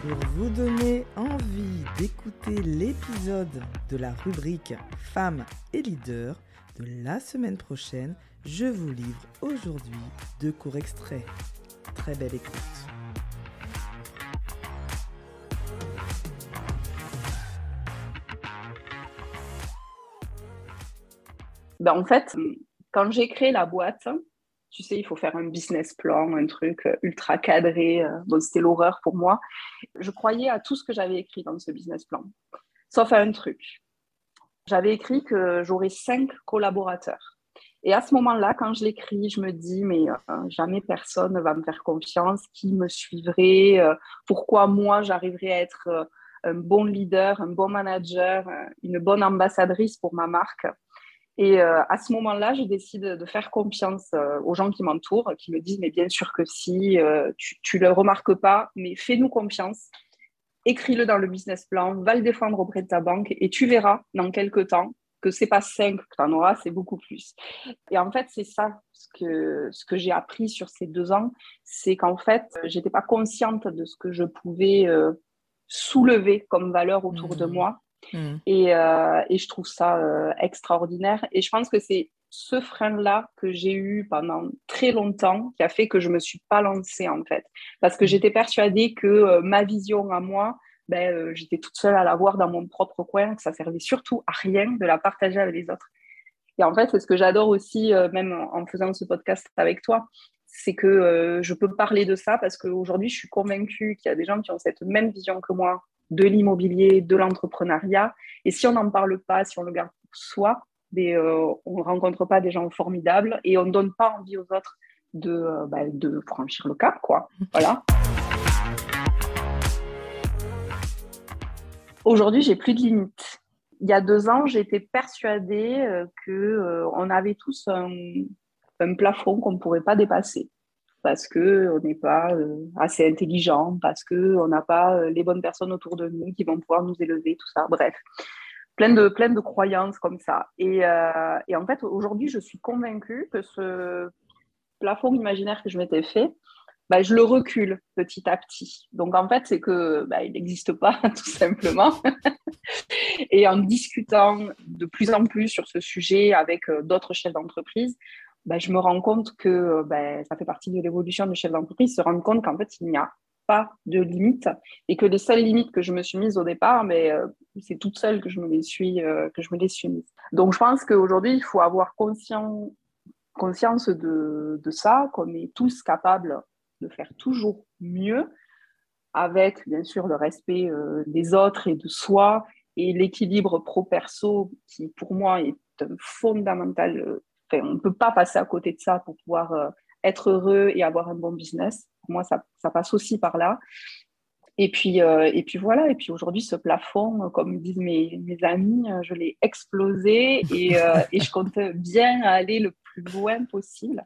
Pour vous donner envie d'écouter l'épisode de la rubrique Femmes et leaders de la semaine prochaine, je vous livre aujourd'hui deux courts extraits. Très belle écoute. Ben, en fait, quand j'ai créé la boîte, tu sais, il faut faire un business plan, un truc euh, ultra cadré. Euh, bon, c'était l'horreur pour moi. Je croyais à tout ce que j'avais écrit dans ce business plan, sauf à un truc. J'avais écrit que j'aurais cinq collaborateurs. Et à ce moment-là, quand je l'écris, je me dis, mais euh, jamais personne ne va me faire confiance, qui me suivrait, pourquoi moi j'arriverais à être un bon leader, un bon manager, une bonne ambassadrice pour ma marque. Et euh, à ce moment-là, je décide de faire confiance euh, aux gens qui m'entourent, qui me disent, mais bien sûr que si, euh, tu ne le remarques pas, mais fais-nous confiance, écris-le dans le business plan, va le défendre auprès de ta banque et tu verras dans quelques temps que c'est pas 5 que tu en auras, c'est beaucoup plus. Et en fait, c'est ça ce que, ce que j'ai appris sur ces deux ans, c'est qu'en fait, j'étais pas consciente de ce que je pouvais soulever comme valeur autour de mmh. Mm. Euh, et, je trouve ça euh, extraordinaire. Et je pense que c'est ce frein-là que j'ai eu pendant très longtemps qui a fait que je ne me suis pas lancée en fait. Parce que mm. j'étais persuadée que euh, ma vision à moi, ben, j'étais toute seule à l'avoir dans mon propre coin, que ça servait surtout à rien de la partager avec les autres. Et en fait, c'est ce que j'adore aussi, même en faisant ce podcast avec toi, c'est que je peux parler de ça parce qu'aujourd'hui, je suis convaincue qu'il y a des gens qui ont cette même vision que moi de l'immobilier, de l'entrepreneuriat. Et si on n'en parle pas, si on le garde pour soi, euh, on ne rencontre pas des gens formidables et on ne donne pas envie aux autres de, euh, bah, de franchir le cap. Quoi. Voilà. Aujourd'hui, j'ai plus de limites. Il y a deux ans, j'étais persuadée euh, qu'on avait tous un plafond qu'on ne pourrait pas dépasser parce qu'on n'est pas euh, assez intelligent, parce qu'on n'a pas euh, les bonnes personnes autour de nous qui vont pouvoir nous élever, tout ça. Bref, plein de, plein de croyances comme ça. Et, euh, et en fait, aujourd'hui, je suis convaincue que ce plafond imaginaire que je m'étais fait, bah, je le recule petit à petit. Donc en fait, c'est que bah, il n'existe pas tout simplement. et en discutant de plus en plus sur ce sujet avec d'autres chefs d'entreprise, bah, je me rends compte que euh, bah, ça fait partie de l'évolution du chef d'entreprise, se rendre compte qu'en fait, il n'y a pas de limites et que les seules limites que je me suis mises au départ, mais euh, c'est toute seule que je me les suis, euh, suis mises. Donc, je pense qu'aujourd'hui, il faut avoir conscience, conscience de, de ça, qu'on est tous capables de faire toujours mieux, avec bien sûr le respect des autres et de soi et l'équilibre pro-perso qui, pour moi, est un on ne peut pas passer à côté de ça pour pouvoir euh, être heureux et avoir un bon business. Pour moi, ça, passe aussi par là. Et puis, euh, et puis voilà, et puis aujourd'hui, ce plafond, comme disent mes, amis, euh, je l'ai explosé et, et je compte bien aller le plus loin possible.